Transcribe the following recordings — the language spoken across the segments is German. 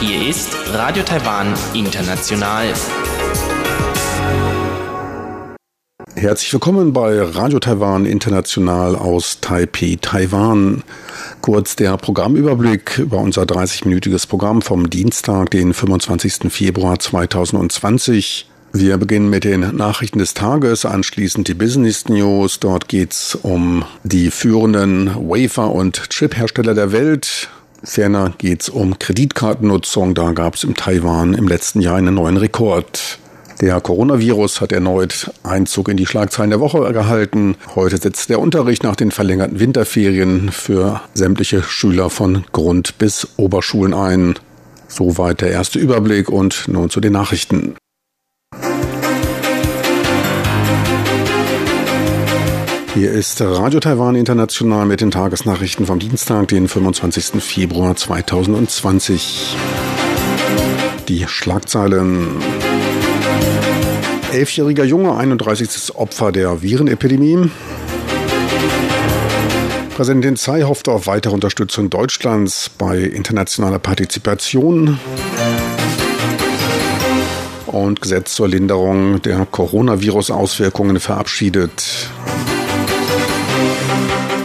Hier ist Radio Taiwan International. Herzlich willkommen bei Radio Taiwan International aus Taipei, Taiwan. Kurz der Programmüberblick über unser 30-minütiges Programm vom Dienstag, den 25. Februar 2020. Wir beginnen mit den Nachrichten des Tages, anschließend die Business News. Dort geht's um die führenden Wafer- und Chip-Hersteller der Welt. Ferner geht's um Kreditkartennutzung. Da gab es im Taiwan im letzten Jahr einen neuen Rekord. Der Coronavirus hat erneut Einzug in die Schlagzeilen der Woche gehalten. Heute setzt der Unterricht nach den verlängerten Winterferien für sämtliche Schüler von Grund- bis Oberschulen ein. Soweit der erste Überblick und nun zu den Nachrichten. Hier ist Radio Taiwan International mit den Tagesnachrichten vom Dienstag, den 25. Februar 2020. Die Schlagzeilen. Elfjähriger Junge, 31. Opfer der Virenepidemie. Präsidentin Tsai hofft auf weitere Unterstützung Deutschlands bei internationaler Partizipation und Gesetz zur Linderung der Coronavirus-Auswirkungen verabschiedet.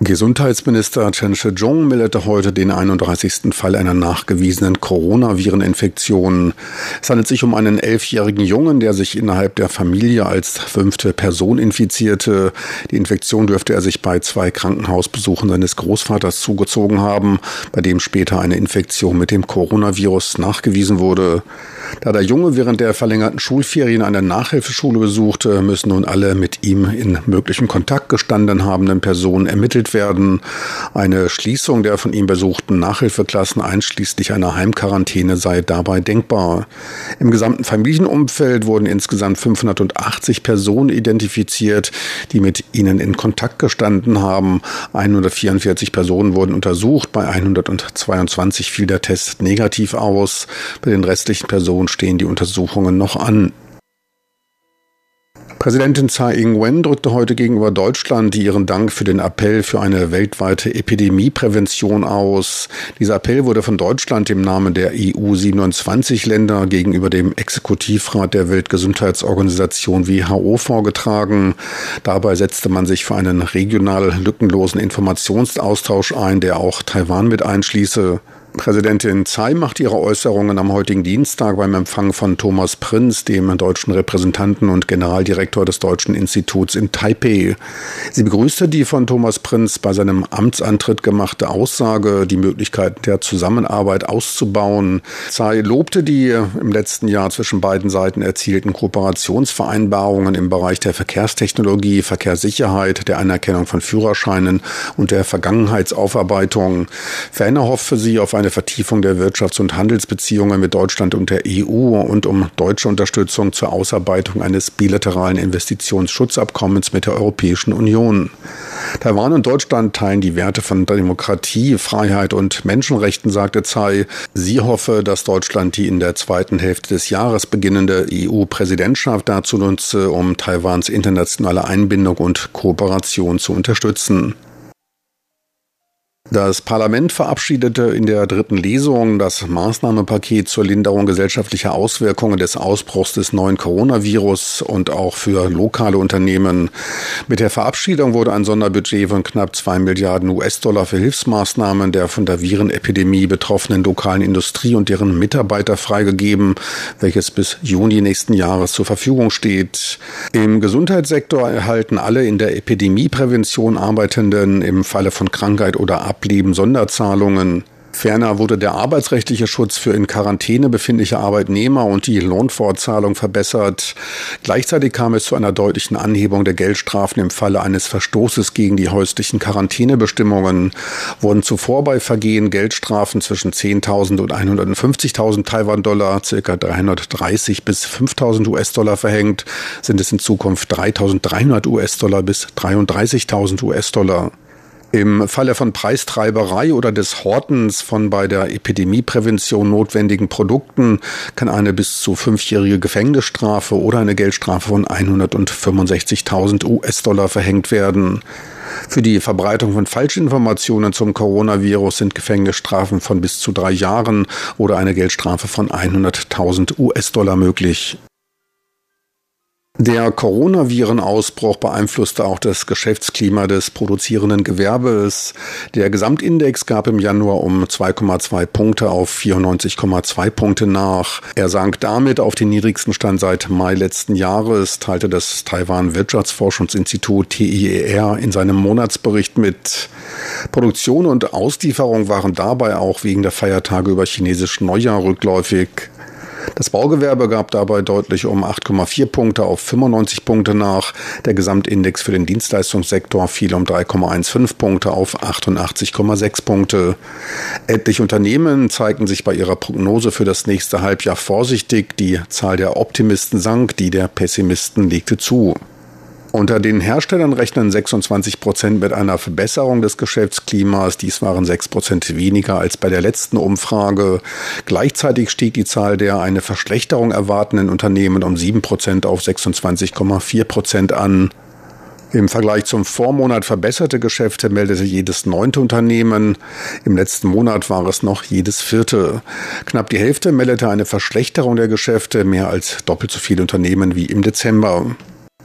Gesundheitsminister Chen Shih-chung meldete heute den 31. Fall einer nachgewiesenen Coronavireninfektion. Es handelt sich um einen elfjährigen Jungen, der sich innerhalb der Familie als fünfte Person infizierte. Die Infektion dürfte er sich bei zwei Krankenhausbesuchen seines Großvaters zugezogen haben, bei dem später eine Infektion mit dem Coronavirus nachgewiesen wurde. Da der Junge während der verlängerten Schulferien eine Nachhilfeschule besuchte, müssen nun alle mit ihm in möglichem Kontakt gestanden habenden Personen ermittelt werden. Eine Schließung der von ihm besuchten Nachhilfeklassen einschließlich einer Heimquarantäne sei dabei denkbar. Im gesamten Familienumfeld wurden insgesamt 580 Personen identifiziert, die mit ihnen in Kontakt gestanden haben. 144 Personen wurden untersucht, bei 122 fiel der Test negativ aus. Bei den restlichen Personen Person stehen die Untersuchungen noch an. Präsidentin Tsai Ing-wen drückte heute gegenüber Deutschland ihren Dank für den Appell für eine weltweite Epidemieprävention aus. Dieser Appell wurde von Deutschland im Namen der EU 27 Länder gegenüber dem Exekutivrat der Weltgesundheitsorganisation WHO vorgetragen. Dabei setzte man sich für einen regional lückenlosen Informationsaustausch ein, der auch Taiwan mit einschließe. Präsidentin Tsai macht ihre Äußerungen am heutigen Dienstag beim Empfang von Thomas Prinz, dem deutschen Repräsentanten und Generaldirektor des Deutschen Instituts in Taipei. Sie begrüßte die von Thomas Prinz bei seinem Amtsantritt gemachte Aussage, die Möglichkeiten der Zusammenarbeit auszubauen. Tsai lobte die im letzten Jahr zwischen beiden Seiten erzielten Kooperationsvereinbarungen im Bereich der Verkehrstechnologie, Verkehrssicherheit, der Anerkennung von Führerscheinen und der Vergangenheitsaufarbeitung. Ferner hoffte sie auf eine Vertiefung der Wirtschafts- und Handelsbeziehungen mit Deutschland und der EU und um deutsche Unterstützung zur Ausarbeitung eines bilateralen Investitionsschutzabkommens mit der Europäischen Union. Taiwan und Deutschland teilen die Werte von Demokratie, Freiheit und Menschenrechten, sagte Tsai. Sie hoffe, dass Deutschland die in der zweiten Hälfte des Jahres beginnende EU-Präsidentschaft dazu nutze, um Taiwans internationale Einbindung und Kooperation zu unterstützen. Das Parlament verabschiedete in der dritten Lesung das Maßnahmenpaket zur Linderung gesellschaftlicher Auswirkungen des Ausbruchs des neuen Coronavirus und auch für lokale Unternehmen. Mit der Verabschiedung wurde ein Sonderbudget von knapp zwei Milliarden US-Dollar für Hilfsmaßnahmen der von der Virenepidemie betroffenen lokalen Industrie und deren Mitarbeiter freigegeben, welches bis Juni nächsten Jahres zur Verfügung steht. Im Gesundheitssektor erhalten alle in der Epidemieprävention Arbeitenden im Falle von Krankheit oder Ab ablieben Sonderzahlungen. Ferner wurde der arbeitsrechtliche Schutz für in Quarantäne befindliche Arbeitnehmer und die Lohnfortzahlung verbessert. Gleichzeitig kam es zu einer deutlichen Anhebung der Geldstrafen im Falle eines Verstoßes gegen die häuslichen Quarantänebestimmungen. Wurden zuvor bei Vergehen Geldstrafen zwischen 10.000 und 150.000 Taiwan-Dollar, circa 330 bis 5.000 US-Dollar verhängt, sind es in Zukunft 3.300 US-Dollar bis 33.000 US-Dollar. Im Falle von Preistreiberei oder des Hortens von bei der Epidemieprävention notwendigen Produkten kann eine bis zu fünfjährige Gefängnisstrafe oder eine Geldstrafe von 165.000 US-Dollar verhängt werden. Für die Verbreitung von Falschinformationen zum Coronavirus sind Gefängnisstrafen von bis zu drei Jahren oder eine Geldstrafe von 100.000 US-Dollar möglich. Der Coronavirenausbruch beeinflusste auch das Geschäftsklima des produzierenden Gewerbes. Der Gesamtindex gab im Januar um 2,2 Punkte auf 94,2 Punkte nach. Er sank damit auf den niedrigsten Stand seit Mai letzten Jahres, teilte das Taiwan Wirtschaftsforschungsinstitut TIER in seinem Monatsbericht mit. Produktion und Auslieferung waren dabei auch wegen der Feiertage über chinesisch Neujahr rückläufig. Das Baugewerbe gab dabei deutlich um 8,4 Punkte auf 95 Punkte nach. Der Gesamtindex für den Dienstleistungssektor fiel um 3,15 Punkte auf 88,6 Punkte. Etliche Unternehmen zeigten sich bei ihrer Prognose für das nächste Halbjahr vorsichtig. Die Zahl der Optimisten sank, die der Pessimisten legte zu. Unter den Herstellern rechnen 26 Prozent mit einer Verbesserung des Geschäftsklimas. Dies waren 6 Prozent weniger als bei der letzten Umfrage. Gleichzeitig stieg die Zahl der eine Verschlechterung erwartenden Unternehmen um 7 Prozent auf 26,4 Prozent an. Im Vergleich zum Vormonat verbesserte Geschäfte meldete jedes neunte Unternehmen. Im letzten Monat war es noch jedes vierte. Knapp die Hälfte meldete eine Verschlechterung der Geschäfte, mehr als doppelt so viele Unternehmen wie im Dezember.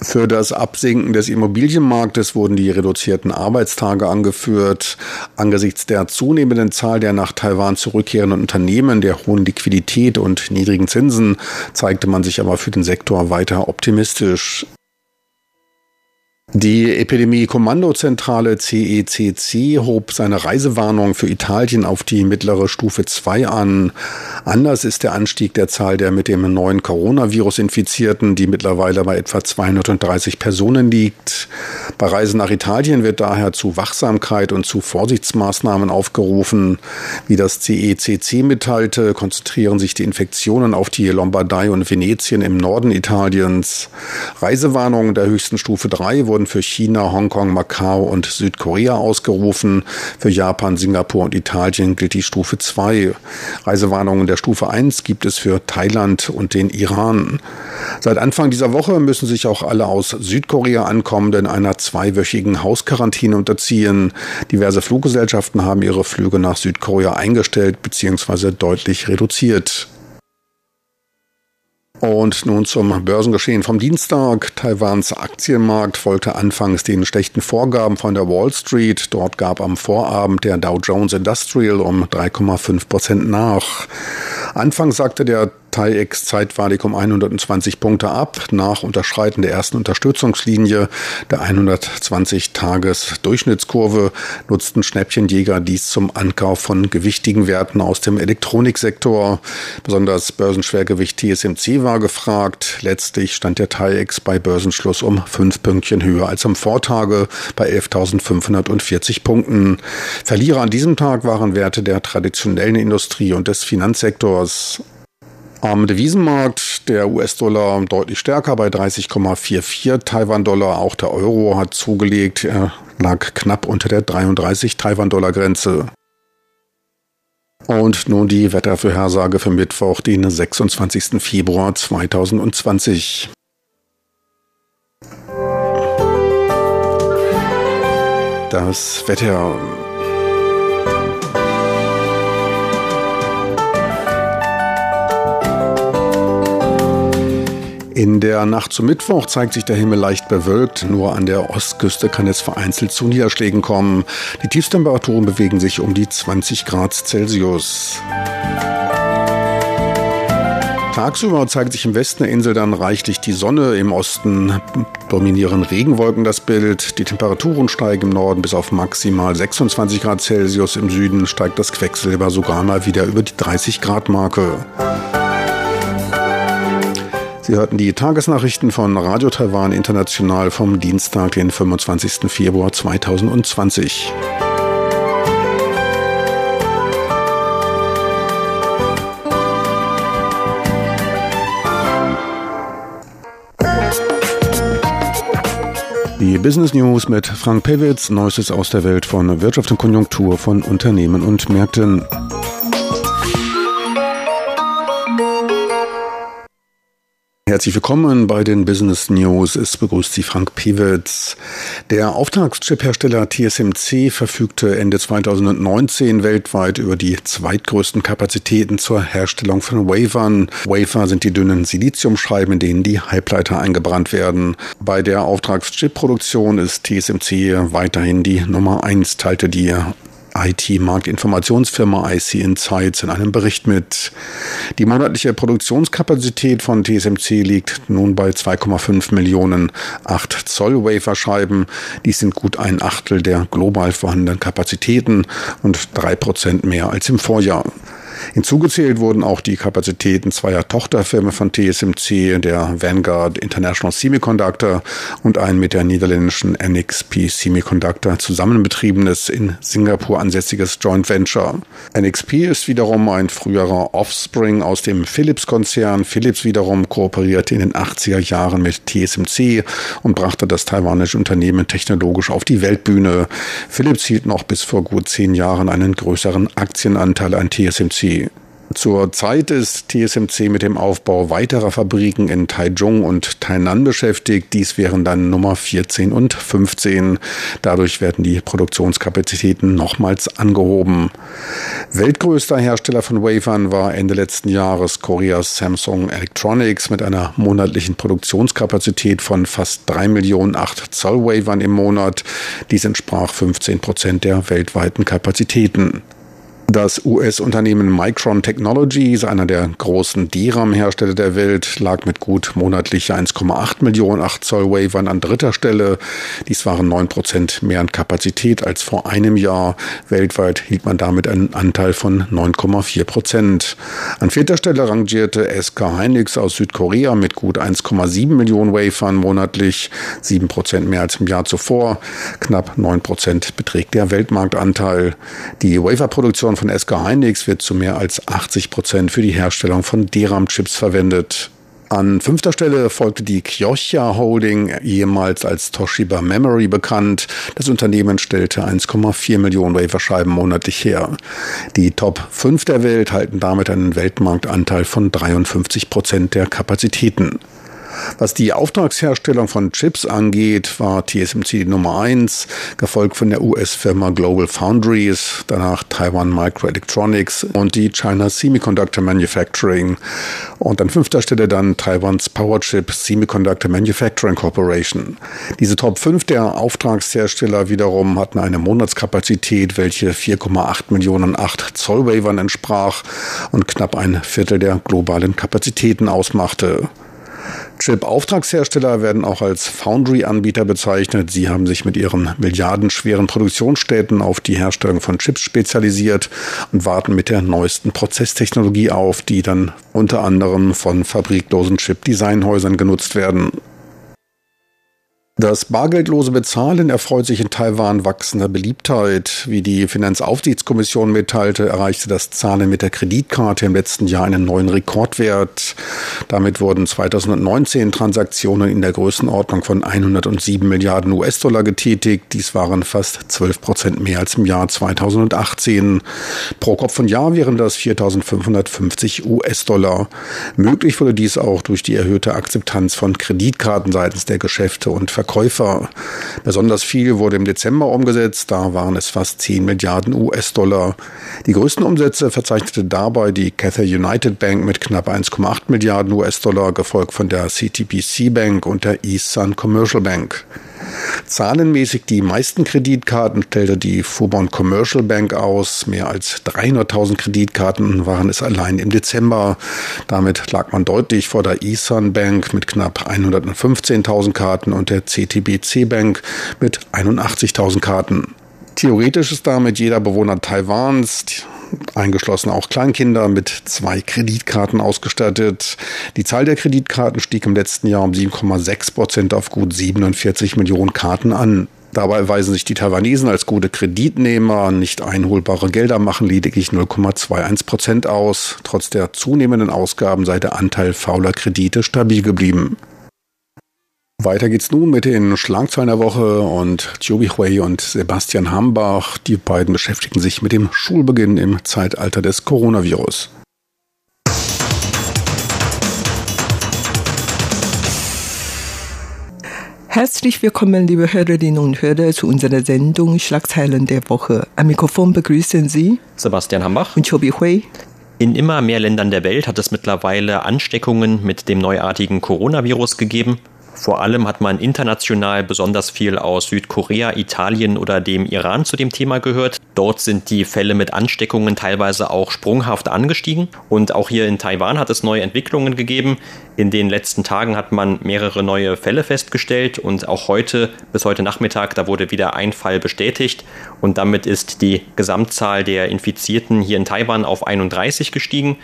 Für das Absinken des Immobilienmarktes wurden die reduzierten Arbeitstage angeführt. Angesichts der zunehmenden Zahl der nach Taiwan zurückkehrenden Unternehmen, der hohen Liquidität und niedrigen Zinsen zeigte man sich aber für den Sektor weiter optimistisch. Die Epidemie-Kommandozentrale CECC hob seine Reisewarnung für Italien auf die mittlere Stufe 2 an. Anders ist der Anstieg der Zahl der mit dem neuen Coronavirus Infizierten, die mittlerweile bei etwa 230 Personen liegt. Bei Reisen nach Italien wird daher zu Wachsamkeit und zu Vorsichtsmaßnahmen aufgerufen. Wie das CECC mitteilte, konzentrieren sich die Infektionen auf die Lombardei und Venetien im Norden Italiens. Reisewarnungen der höchsten Stufe 3 wurden wurden für China, Hongkong, Macau und Südkorea ausgerufen. Für Japan, Singapur und Italien gilt die Stufe 2. Reisewarnungen der Stufe 1 gibt es für Thailand und den Iran. Seit Anfang dieser Woche müssen sich auch alle aus Südkorea ankommenden einer zweiwöchigen Hausquarantäne unterziehen. Diverse Fluggesellschaften haben ihre Flüge nach Südkorea eingestellt bzw. deutlich reduziert. Und nun zum Börsengeschehen vom Dienstag. Taiwans Aktienmarkt folgte anfangs den schlechten Vorgaben von der Wall Street. Dort gab am Vorabend der Dow Jones Industrial um 3,5 Prozent nach. Anfangs sagte der TAIEX zeitweilig um 120 Punkte ab. Nach Unterschreiten der ersten Unterstützungslinie der 120-Tages-Durchschnittskurve nutzten Schnäppchenjäger dies zum Ankauf von gewichtigen Werten aus dem Elektroniksektor. Besonders Börsenschwergewicht TSMC war gefragt. Letztlich stand der TAIEX bei Börsenschluss um fünf Pünktchen höher als am Vortage bei 11.540 Punkten. Verlierer an diesem Tag waren Werte der traditionellen Industrie und des Finanzsektors. Am Devisenmarkt der US-Dollar deutlich stärker bei 30,44 Taiwan-Dollar. Auch der Euro hat zugelegt. Er lag knapp unter der 33 Taiwan-Dollar-Grenze. Und nun die Wettervorhersage für Mittwoch, den 26. Februar 2020. Das Wetter In der Nacht zum Mittwoch zeigt sich der Himmel leicht bewölkt. Nur an der Ostküste kann es vereinzelt zu Niederschlägen kommen. Die Tiefstemperaturen bewegen sich um die 20 Grad Celsius. Tagsüber zeigt sich im Westen der Insel dann reichlich die Sonne. Im Osten dominieren Regenwolken das Bild. Die Temperaturen steigen im Norden bis auf maximal 26 Grad Celsius. Im Süden steigt das Quecksilber sogar mal wieder über die 30 Grad Marke. Sie hörten die Tagesnachrichten von Radio Taiwan International vom Dienstag, den 25. Februar 2020. Die Business News mit Frank Pewitz, Neuestes aus der Welt von Wirtschaft und Konjunktur von Unternehmen und Märkten. Herzlich willkommen bei den Business News. Es begrüßt Sie Frank Pewitz. Der Auftragschip-Hersteller TSMC verfügte Ende 2019 weltweit über die zweitgrößten Kapazitäten zur Herstellung von Wafern. Wafer sind die dünnen Siliziumscheiben, in denen die Halbleiter eingebrannt werden. Bei der Auftragschip-Produktion ist TSMC weiterhin die Nummer eins, teilte die IT-Marktinformationsfirma IC Insights in einem Bericht mit. Die monatliche Produktionskapazität von TSMC liegt nun bei 2,5 Millionen 8 Zoll Waferscheiben. Dies sind gut ein Achtel der global vorhandenen Kapazitäten und drei Prozent mehr als im Vorjahr. Hinzugezählt wurden auch die Kapazitäten zweier Tochterfirmen von TSMC, der Vanguard International Semiconductor und ein mit der niederländischen NXP Semiconductor zusammenbetriebenes in Singapur ansässiges Joint Venture. NXP ist wiederum ein früherer Offspring aus dem Philips-Konzern. Philips wiederum kooperierte in den 80er Jahren mit TSMC und brachte das taiwanische Unternehmen technologisch auf die Weltbühne. Philips hielt noch bis vor gut zehn Jahren einen größeren Aktienanteil an TSMC. Zur Zeit ist TSMC mit dem Aufbau weiterer Fabriken in Taichung und Tainan beschäftigt. Dies wären dann Nummer 14 und 15. Dadurch werden die Produktionskapazitäten nochmals angehoben. Weltgrößter Hersteller von Wafern war Ende letzten Jahres Koreas Samsung Electronics mit einer monatlichen Produktionskapazität von fast 3 Millionen 8 Zoll Wafern im Monat. Dies entsprach 15 Prozent der weltweiten Kapazitäten. Das US-Unternehmen Micron Technologies, einer der großen DRAM-Hersteller der Welt, lag mit gut monatlich 1,8 Millionen 8 Zoll Wafern an dritter Stelle. Dies waren 9 Prozent mehr an Kapazität als vor einem Jahr. Weltweit hielt man damit einen Anteil von 9,4 Prozent. An vierter Stelle rangierte SK Hynix aus Südkorea mit gut 1,7 Millionen Wafern monatlich, 7 Prozent mehr als im Jahr zuvor. Knapp 9 Prozent beträgt der Weltmarktanteil. Die Waferproduktion von SK Hynix wird zu mehr als 80 Prozent für die Herstellung von DRAM-Chips verwendet. An fünfter Stelle folgte die Kyocha Holding, ehemals als Toshiba Memory bekannt. Das Unternehmen stellte 1,4 Millionen Waferscheiben monatlich her. Die Top 5 der Welt halten damit einen Weltmarktanteil von 53 Prozent der Kapazitäten. Was die Auftragsherstellung von Chips angeht, war TSMC die Nummer eins, gefolgt von der US-Firma Global Foundries, danach Taiwan Microelectronics und die China Semiconductor Manufacturing. Und an fünfter Stelle dann Taiwans Powerchip Semiconductor Manufacturing Corporation. Diese Top 5 der Auftragshersteller wiederum hatten eine Monatskapazität, welche 4,8 Millionen 8 Zoll Wavern entsprach und knapp ein Viertel der globalen Kapazitäten ausmachte. Chip-Auftragshersteller werden auch als Foundry-Anbieter bezeichnet. Sie haben sich mit ihren milliardenschweren Produktionsstätten auf die Herstellung von Chips spezialisiert und warten mit der neuesten Prozesstechnologie auf, die dann unter anderem von fabriklosen Chip-Designhäusern genutzt werden. Das bargeldlose Bezahlen erfreut sich in Taiwan wachsender Beliebtheit. Wie die Finanzaufsichtskommission mitteilte, erreichte das Zahlen mit der Kreditkarte im letzten Jahr einen neuen Rekordwert. Damit wurden 2019 Transaktionen in der Größenordnung von 107 Milliarden US-Dollar getätigt. Dies waren fast 12 Prozent mehr als im Jahr 2018. Pro Kopf und Jahr wären das 4.550 US-Dollar. Möglich wurde dies auch durch die erhöhte Akzeptanz von Kreditkarten seitens der Geschäfte und Verkäufer. Besonders viel wurde im Dezember umgesetzt, da waren es fast 10 Milliarden US-Dollar. Die größten Umsätze verzeichnete dabei die Cathay United Bank mit knapp 1,8 Milliarden US-Dollar, gefolgt von der CTBC Bank und der East Sun Commercial Bank. Zahlenmäßig die meisten Kreditkarten stellte die Fubon Commercial Bank aus. Mehr als 300.000 Kreditkarten waren es allein im Dezember. Damit lag man deutlich vor der Isan Bank mit knapp 115.000 Karten und der CTBC Bank mit 81.000 Karten. Theoretisch ist damit jeder Bewohner Taiwans, eingeschlossen auch Kleinkinder, mit zwei Kreditkarten ausgestattet. Die Zahl der Kreditkarten stieg im letzten Jahr um 7,6 Prozent auf gut 47 Millionen Karten an. Dabei weisen sich die Taiwanesen als gute Kreditnehmer. Nicht einholbare Gelder machen lediglich 0,21 Prozent aus. Trotz der zunehmenden Ausgaben sei der Anteil fauler Kredite stabil geblieben. Weiter geht's nun mit den Schlagzeilen der Woche und Joby Hui und Sebastian Hambach. Die beiden beschäftigen sich mit dem Schulbeginn im Zeitalter des Coronavirus. Herzlich willkommen, liebe Hörerinnen und Hörer, zu unserer Sendung Schlagzeilen der Woche. Am Mikrofon begrüßen Sie Sebastian Hambach und Chobi Hui. In immer mehr Ländern der Welt hat es mittlerweile Ansteckungen mit dem neuartigen Coronavirus gegeben. Vor allem hat man international besonders viel aus Südkorea, Italien oder dem Iran zu dem Thema gehört. Dort sind die Fälle mit Ansteckungen teilweise auch sprunghaft angestiegen. Und auch hier in Taiwan hat es neue Entwicklungen gegeben. In den letzten Tagen hat man mehrere neue Fälle festgestellt und auch heute, bis heute Nachmittag, da wurde wieder ein Fall bestätigt. Und damit ist die Gesamtzahl der Infizierten hier in Taiwan auf 31 gestiegen.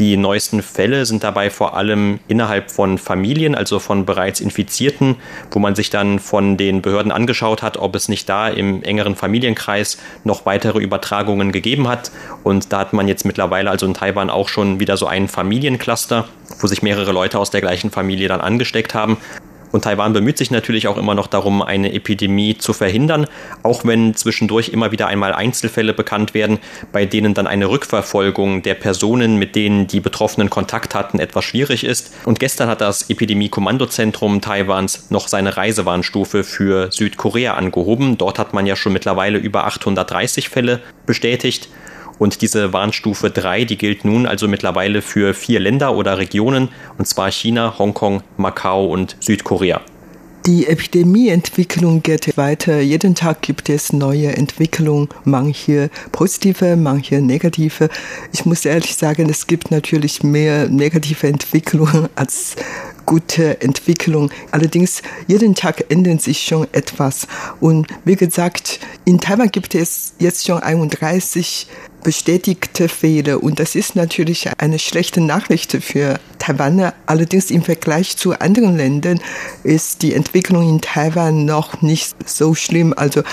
Die neuesten Fälle sind dabei vor allem innerhalb von Familien, also von bereits Infizierten, wo man sich dann von den Behörden angeschaut hat, ob es nicht da im engeren Familienkreis noch weitere Übertragungen gegeben hat. Und da hat man jetzt mittlerweile also in Taiwan auch schon wieder so einen Familiencluster, wo sich mehrere Leute aus der gleichen Familie dann angesteckt haben. Und Taiwan bemüht sich natürlich auch immer noch darum, eine Epidemie zu verhindern, auch wenn zwischendurch immer wieder einmal Einzelfälle bekannt werden, bei denen dann eine Rückverfolgung der Personen, mit denen die Betroffenen Kontakt hatten, etwas schwierig ist. Und gestern hat das Epidemie-Kommandozentrum Taiwans noch seine Reisewarnstufe für Südkorea angehoben. Dort hat man ja schon mittlerweile über 830 Fälle bestätigt. Und diese Warnstufe 3, die gilt nun also mittlerweile für vier Länder oder Regionen, und zwar China, Hongkong, Macau und Südkorea. Die Epidemieentwicklung geht weiter. Jeden Tag gibt es neue Entwicklungen, manche positive, manche negative. Ich muss ehrlich sagen, es gibt natürlich mehr negative Entwicklungen als gute Entwicklung. Allerdings, jeden Tag ändert sich schon etwas. Und wie gesagt, in Taiwan gibt es jetzt schon 31 bestätigte Fehler. Und das ist natürlich eine schlechte Nachricht für Taiwan. Allerdings im Vergleich zu anderen Ländern ist die Entwicklung in Taiwan noch nicht so schlimm. Also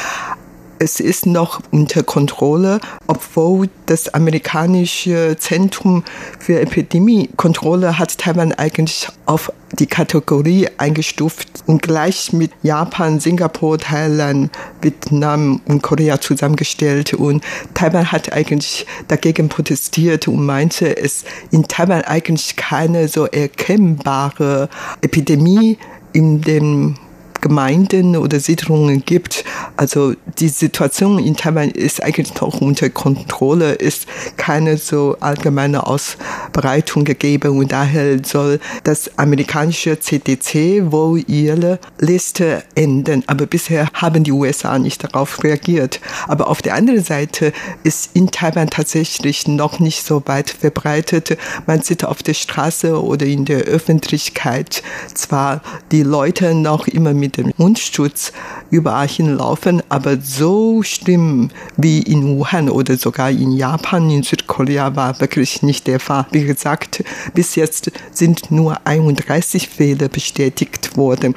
es ist noch unter Kontrolle, obwohl das amerikanische Zentrum für Epidemiekontrolle hat Taiwan eigentlich auf die Kategorie eingestuft und gleich mit Japan, Singapur, Thailand, Vietnam und Korea zusammengestellt. Und Taiwan hat eigentlich dagegen protestiert und meinte, es in Taiwan eigentlich keine so erkennbare Epidemie in dem Gemeinden oder Siedlungen gibt. Also die Situation in Taiwan ist eigentlich noch unter Kontrolle, ist keine so allgemeine Ausbreitung gegeben und daher soll das amerikanische CDC wohl ihre Liste ändern. Aber bisher haben die USA nicht darauf reagiert. Aber auf der anderen Seite ist in Taiwan tatsächlich noch nicht so weit verbreitet. Man sieht auf der Straße oder in der Öffentlichkeit zwar die Leute noch immer mit mit dem Mundschutz überall hinlaufen, aber so schlimm wie in Wuhan oder sogar in Japan, in Südkorea war wirklich nicht der Fall. Wie gesagt, bis jetzt sind nur 31 Fälle bestätigt worden.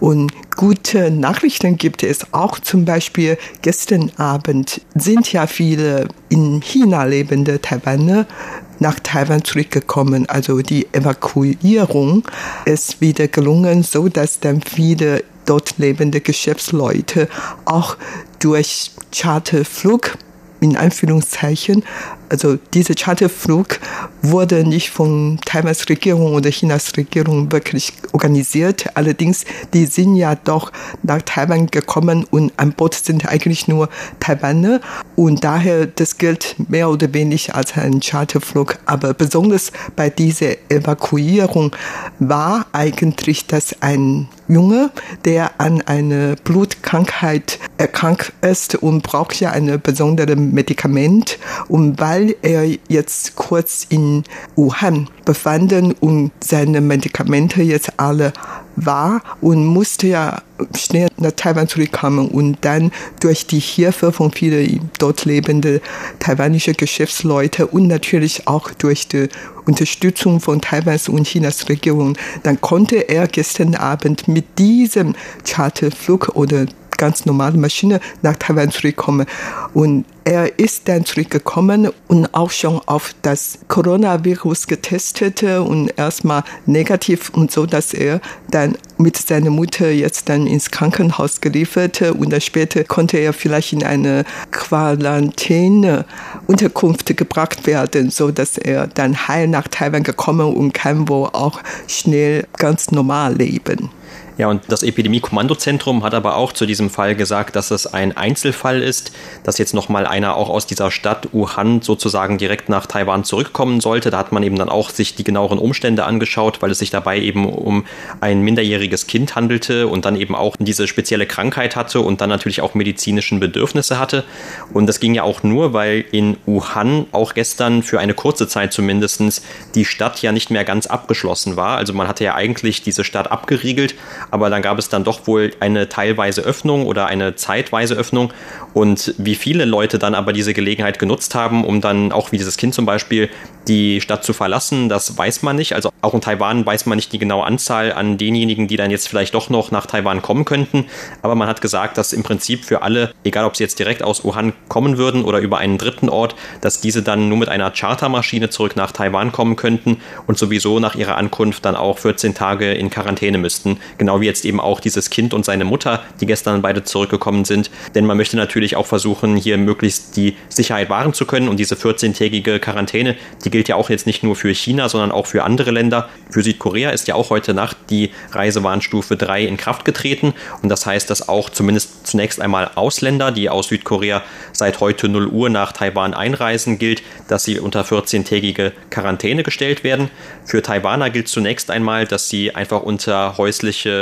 Und gute Nachrichten gibt es auch zum Beispiel gestern Abend sind ja viele in China lebende Taiwaner nach Taiwan zurückgekommen. Also die Evakuierung ist wieder gelungen, so dass dann viele dort lebende Geschäftsleute auch durch Charterflug in Anführungszeichen. Also dieser Charterflug wurde nicht von Taiwans Regierung oder Chinas Regierung wirklich organisiert. Allerdings, die sind ja doch nach Taiwan gekommen und an Bord sind eigentlich nur Taiwaner. Und daher, das gilt mehr oder weniger als ein Charterflug. Aber besonders bei dieser Evakuierung war eigentlich das ein Junge, der an einer Blutkrankheit erkrankt ist und braucht ja ein besonderes Medikament. Und weil er jetzt kurz in Wuhan befanden und seine Medikamente jetzt alle war und musste ja schnell nach Taiwan zurückkommen und dann durch die Hilfe von vielen dort lebenden taiwanischen Geschäftsleuten und natürlich auch durch die Unterstützung von Taiwans und Chinas Regierung, dann konnte er gestern Abend mit diesem Charterflug oder ganz normale Maschine nach Taiwan zurückkommen. Und er ist dann zurückgekommen und auch schon auf das Coronavirus getestet und erstmal negativ und so, dass er dann mit seiner Mutter jetzt dann ins Krankenhaus geliefert und dann später konnte er vielleicht in eine Quarantäne-Unterkunft gebracht werden, so dass er dann heil nach Taiwan gekommen und kann wohl auch schnell ganz normal leben. Ja, und das Epidemie-Kommandozentrum hat aber auch zu diesem Fall gesagt, dass es ein Einzelfall ist, dass jetzt nochmal einer auch aus dieser Stadt Wuhan sozusagen direkt nach Taiwan zurückkommen sollte. Da hat man eben dann auch sich die genaueren Umstände angeschaut, weil es sich dabei eben um ein minderjähriges Kind handelte und dann eben auch diese spezielle Krankheit hatte und dann natürlich auch medizinischen Bedürfnisse hatte. Und das ging ja auch nur, weil in Wuhan auch gestern für eine kurze Zeit zumindest die Stadt ja nicht mehr ganz abgeschlossen war. Also man hatte ja eigentlich diese Stadt abgeriegelt aber dann gab es dann doch wohl eine teilweise Öffnung oder eine zeitweise Öffnung. Und wie viele Leute dann aber diese Gelegenheit genutzt haben, um dann auch wie dieses Kind zum Beispiel die Stadt zu verlassen, das weiß man nicht. Also auch in Taiwan weiß man nicht die genaue Anzahl an denjenigen, die dann jetzt vielleicht doch noch nach Taiwan kommen könnten. Aber man hat gesagt, dass im Prinzip für alle, egal ob sie jetzt direkt aus Wuhan kommen würden oder über einen dritten Ort, dass diese dann nur mit einer Chartermaschine zurück nach Taiwan kommen könnten und sowieso nach ihrer Ankunft dann auch 14 Tage in Quarantäne müssten. Genau wie jetzt eben auch dieses Kind und seine Mutter, die gestern beide zurückgekommen sind. Denn man möchte natürlich auch versuchen, hier möglichst die Sicherheit wahren zu können und diese 14-tägige Quarantäne, die gilt ja auch jetzt nicht nur für China, sondern auch für andere Länder. Für Südkorea ist ja auch heute Nacht die Reisewarnstufe 3 in Kraft getreten. Und das heißt, dass auch zumindest zunächst einmal Ausländer, die aus Südkorea seit heute 0 Uhr nach Taiwan einreisen, gilt, dass sie unter 14-tägige Quarantäne gestellt werden. Für Taiwaner gilt zunächst einmal, dass sie einfach unter häusliche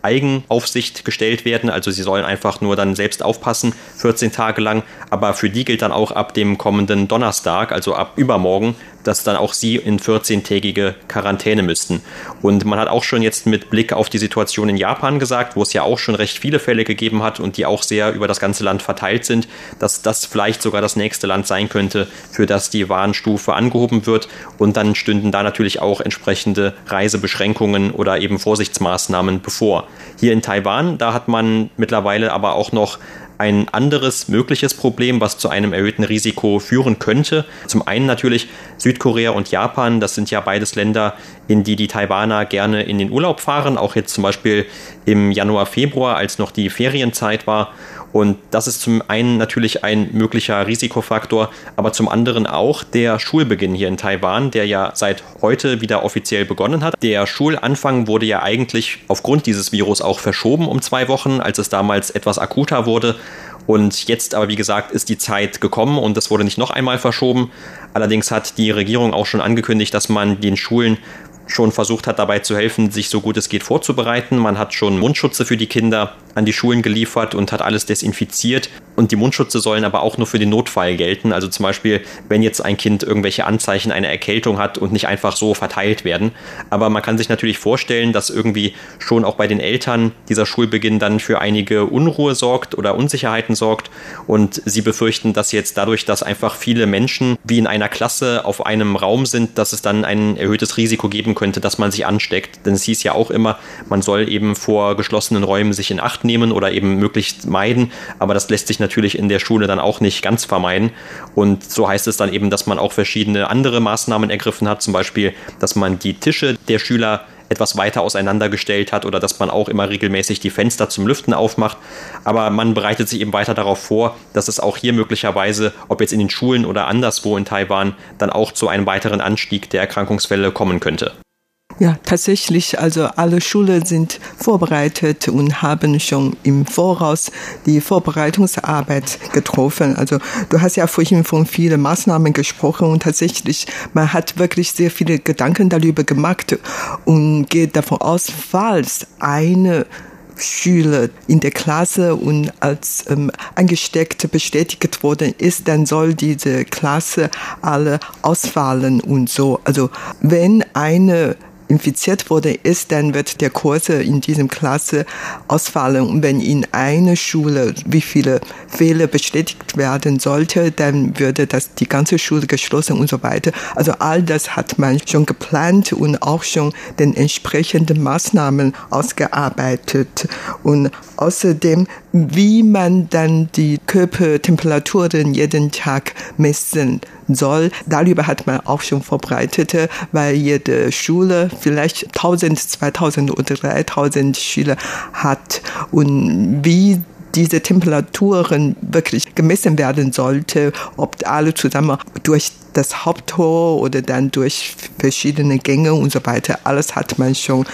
Eigenaufsicht gestellt werden. Also sie sollen einfach nur dann selbst aufpassen, 14 Tage lang. Aber für die gilt dann auch ab dem kommenden Donnerstag, also ab übermorgen, dass dann auch sie in 14-tägige Quarantäne müssten. Und man hat auch schon jetzt mit Blick auf die Situation in Japan gesagt, wo es ja auch schon recht viele Fälle gegeben hat und die auch sehr über das ganze Land verteilt sind, dass das vielleicht sogar das nächste Land sein könnte, für das die Warnstufe angehoben wird. Und dann stünden da natürlich auch entsprechende Reisebeschränkungen oder eben Vorsichtsmaßnahmen bevor. Hier in Taiwan, da hat man mittlerweile aber auch noch ein anderes mögliches Problem, was zu einem erhöhten Risiko führen könnte. Zum einen natürlich Südkorea und Japan, das sind ja beides Länder, in die die Taiwaner gerne in den Urlaub fahren, auch jetzt zum Beispiel im Januar, Februar, als noch die Ferienzeit war. Und das ist zum einen natürlich ein möglicher Risikofaktor, aber zum anderen auch der Schulbeginn hier in Taiwan, der ja seit heute wieder offiziell begonnen hat. Der Schulanfang wurde ja eigentlich aufgrund dieses Virus auch verschoben um zwei Wochen, als es damals etwas akuter wurde. Und jetzt aber, wie gesagt, ist die Zeit gekommen und es wurde nicht noch einmal verschoben. Allerdings hat die Regierung auch schon angekündigt, dass man den Schulen schon versucht hat, dabei zu helfen, sich so gut es geht vorzubereiten. Man hat schon Mundschutze für die Kinder an die Schulen geliefert und hat alles desinfiziert. Und die Mundschutze sollen aber auch nur für den Notfall gelten. Also zum Beispiel, wenn jetzt ein Kind irgendwelche Anzeichen einer Erkältung hat und nicht einfach so verteilt werden. Aber man kann sich natürlich vorstellen, dass irgendwie schon auch bei den Eltern dieser Schulbeginn dann für einige Unruhe sorgt oder Unsicherheiten sorgt. Und sie befürchten, dass jetzt dadurch, dass einfach viele Menschen wie in einer Klasse auf einem Raum sind, dass es dann ein erhöhtes Risiko geben könnte, dass man sich ansteckt. Denn es hieß ja auch immer, man soll eben vor geschlossenen Räumen sich in Acht nehmen oder eben möglichst meiden. Aber das lässt sich natürlich in der Schule dann auch nicht ganz vermeiden. Und so heißt es dann eben, dass man auch verschiedene andere Maßnahmen ergriffen hat. Zum Beispiel, dass man die Tische der Schüler etwas weiter auseinandergestellt hat oder dass man auch immer regelmäßig die Fenster zum Lüften aufmacht. Aber man bereitet sich eben weiter darauf vor, dass es auch hier möglicherweise, ob jetzt in den Schulen oder anderswo in Taiwan, dann auch zu einem weiteren Anstieg der Erkrankungsfälle kommen könnte. Ja, tatsächlich, also alle Schulen sind vorbereitet und haben schon im Voraus die Vorbereitungsarbeit getroffen. Also du hast ja vorhin von vielen Maßnahmen gesprochen und tatsächlich, man hat wirklich sehr viele Gedanken darüber gemacht und geht davon aus, falls eine Schüler in der Klasse und als ähm, angesteckt bestätigt worden ist, dann soll diese Klasse alle ausfallen und so. Also wenn eine infiziert wurde, ist, dann wird der Kurse in diesem Klasse ausfallen. Und wenn in einer Schule wie viele Fehler bestätigt werden sollte, dann würde das die ganze Schule geschlossen und so weiter. Also all das hat man schon geplant und auch schon den entsprechenden Maßnahmen ausgearbeitet. Und außerdem, wie man dann die Körpertemperaturen jeden Tag messen soll. Darüber hat man auch schon verbreitet, weil jede Schule vielleicht 1000, 2000 oder 3000 Schüler hat und wie diese Temperaturen wirklich gemessen werden sollte, ob alle zusammen durch das Haupttor oder dann durch verschiedene Gänge und so weiter. Alles hat man schon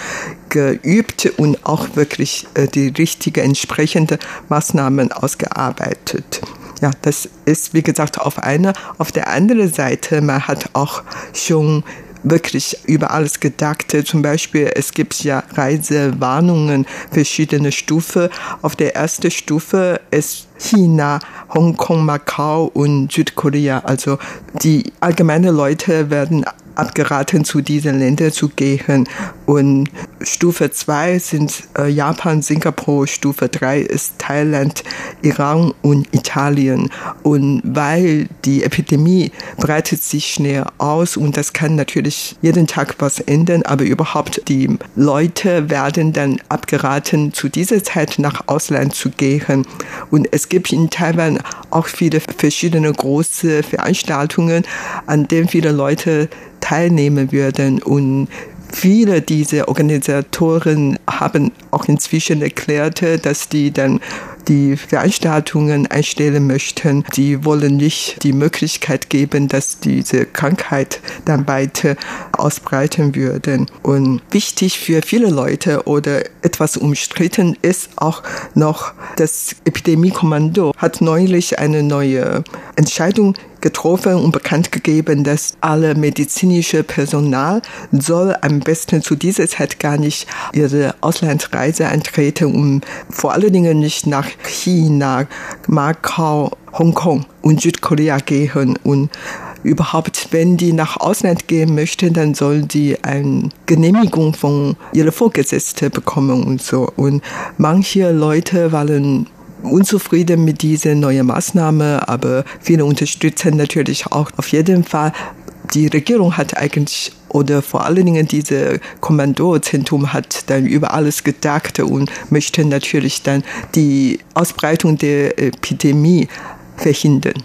geübt und auch wirklich äh, die richtige entsprechende Maßnahmen ausgearbeitet. Ja, das ist, wie gesagt, auf einer. Auf der anderen Seite, man hat auch schon wirklich über alles gedacht. Zum Beispiel, es gibt ja Reisewarnungen, verschiedene Stufen. Auf der ersten Stufe ist China, Hongkong, Macau und Südkorea. Also die allgemeinen Leute werden abgeraten, zu diesen Ländern zu gehen. Und Stufe 2 sind äh, Japan, Singapur, Stufe 3 ist Thailand, Iran und Italien. Und weil die Epidemie breitet sich schnell aus und das kann natürlich jeden Tag was ändern, aber überhaupt die Leute werden dann abgeraten, zu dieser Zeit nach Ausland zu gehen. Und es gibt in Taiwan auch viele verschiedene große Veranstaltungen, an denen viele Leute teilnehmen würden. Und viele dieser Organisatoren haben auch inzwischen erklärt, dass die dann die Veranstaltungen einstellen möchten. Sie wollen nicht die Möglichkeit geben, dass diese Krankheit dann weiter ausbreiten würde. Und wichtig für viele Leute oder etwas umstritten ist auch noch, das Epidemiekommando hat neulich eine neue Entscheidung getroffen und bekannt gegeben, dass alle medizinische Personal soll am besten zu dieser Zeit gar nicht ihre Auslandsreise antreten und vor allen Dingen nicht nach China, Macau, Hongkong und Südkorea gehen und überhaupt, wenn die nach Ausland gehen möchten, dann sollen die eine Genehmigung von ihrer Vorgesetzten bekommen und so. Und manche Leute waren unzufrieden mit dieser neuen Maßnahme, aber viele unterstützen natürlich auch auf jeden Fall. Die Regierung hat eigentlich oder vor allen Dingen diese Kommandozentrum hat dann über alles gedacht und möchte natürlich dann die Ausbreitung der Epidemie verhindern.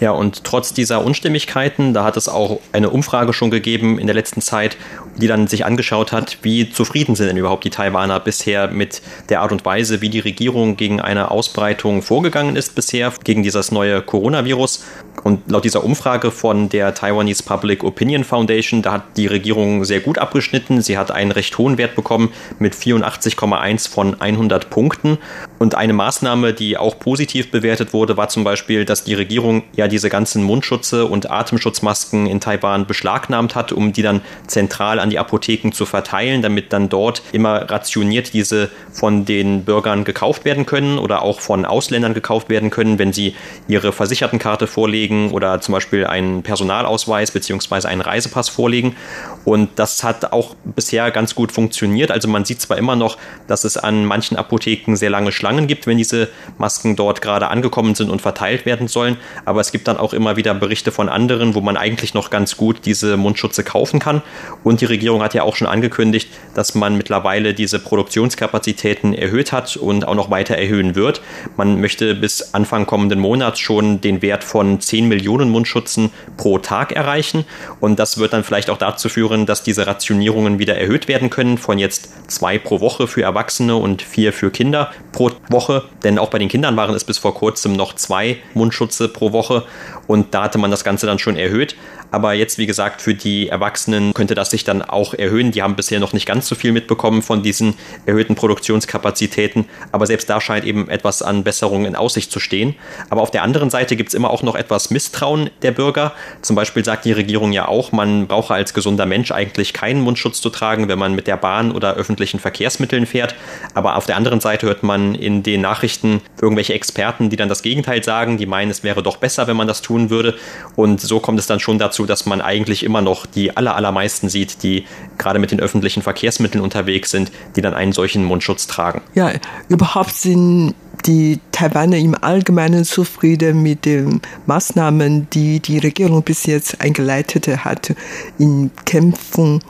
Ja, und trotz dieser Unstimmigkeiten, da hat es auch eine Umfrage schon gegeben in der letzten Zeit, die dann sich angeschaut hat, wie zufrieden sind denn überhaupt die Taiwaner bisher mit der Art und Weise, wie die Regierung gegen eine Ausbreitung vorgegangen ist bisher, gegen dieses neue Coronavirus. Und laut dieser Umfrage von der Taiwanese Public Opinion Foundation, da hat die Regierung sehr gut abgeschnitten. Sie hat einen recht hohen Wert bekommen mit 84,1 von 100 Punkten. Und eine Maßnahme, die auch positiv bewertet wurde, war zum Beispiel, dass die Regierung ja diese ganzen Mundschutze und Atemschutzmasken in Taiwan beschlagnahmt hat, um die dann zentral an die Apotheken zu verteilen, damit dann dort immer rationiert diese von den Bürgern gekauft werden können oder auch von Ausländern gekauft werden können, wenn sie ihre Versichertenkarte vorlegen oder zum Beispiel einen Personalausweis bzw. einen Reisepass vorlegen. Und das hat auch bisher ganz gut funktioniert. Also man sieht zwar immer noch, dass es an manchen Apotheken sehr lange Schlangen gibt, wenn diese Masken dort gerade angekommen sind und verteilt werden sollen, aber es gibt dann auch immer wieder Berichte von anderen, wo man eigentlich noch ganz gut diese Mundschutze kaufen kann. Und die Regierung hat ja auch schon angekündigt, dass man mittlerweile diese Produktionskapazitäten erhöht hat und auch noch weiter erhöhen wird. Man möchte bis Anfang kommenden Monats schon den Wert von 10 Millionen Mundschutzen pro Tag erreichen. Und das wird dann vielleicht auch dazu führen, dass diese Rationierungen wieder erhöht werden können von jetzt zwei pro Woche für Erwachsene und vier für Kinder pro Woche. Denn auch bei den Kindern waren es bis vor kurzem noch zwei Mundschutze pro Woche. Und da hatte man das Ganze dann schon erhöht. Aber jetzt, wie gesagt, für die Erwachsenen könnte das sich dann auch erhöhen. Die haben bisher noch nicht ganz so viel mitbekommen von diesen erhöhten Produktionskapazitäten. Aber selbst da scheint eben etwas an Besserung in Aussicht zu stehen. Aber auf der anderen Seite gibt es immer auch noch etwas Misstrauen der Bürger. Zum Beispiel sagt die Regierung ja auch, man brauche als gesunder Mensch eigentlich keinen Mundschutz zu tragen, wenn man mit der Bahn oder öffentlichen Verkehrsmitteln fährt. Aber auf der anderen Seite hört man in den Nachrichten irgendwelche Experten, die dann das Gegenteil sagen. Die meinen, es wäre doch besser, wenn man das tun würde. Und so kommt es dann schon dazu, dass man eigentlich immer noch die aller, allermeisten sieht, die gerade mit den öffentlichen Verkehrsmitteln unterwegs sind, die dann einen solchen Mundschutz tragen. Ja, überhaupt sind die Taiwaner im Allgemeinen zufrieden mit den Maßnahmen, die die Regierung bis jetzt eingeleitet hat in Kämpfen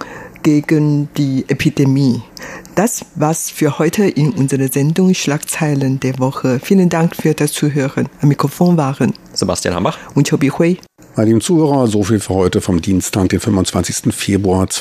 gegen die Epidemie. Das war's für heute in unserer Sendung Schlagzeilen der Woche. Vielen Dank für das Zuhören. Am Mikrofon waren Sebastian Hambach und Chobi Hui. Dem Zuhörer, so viel für heute vom Dienstag, den 25. Februar 2020.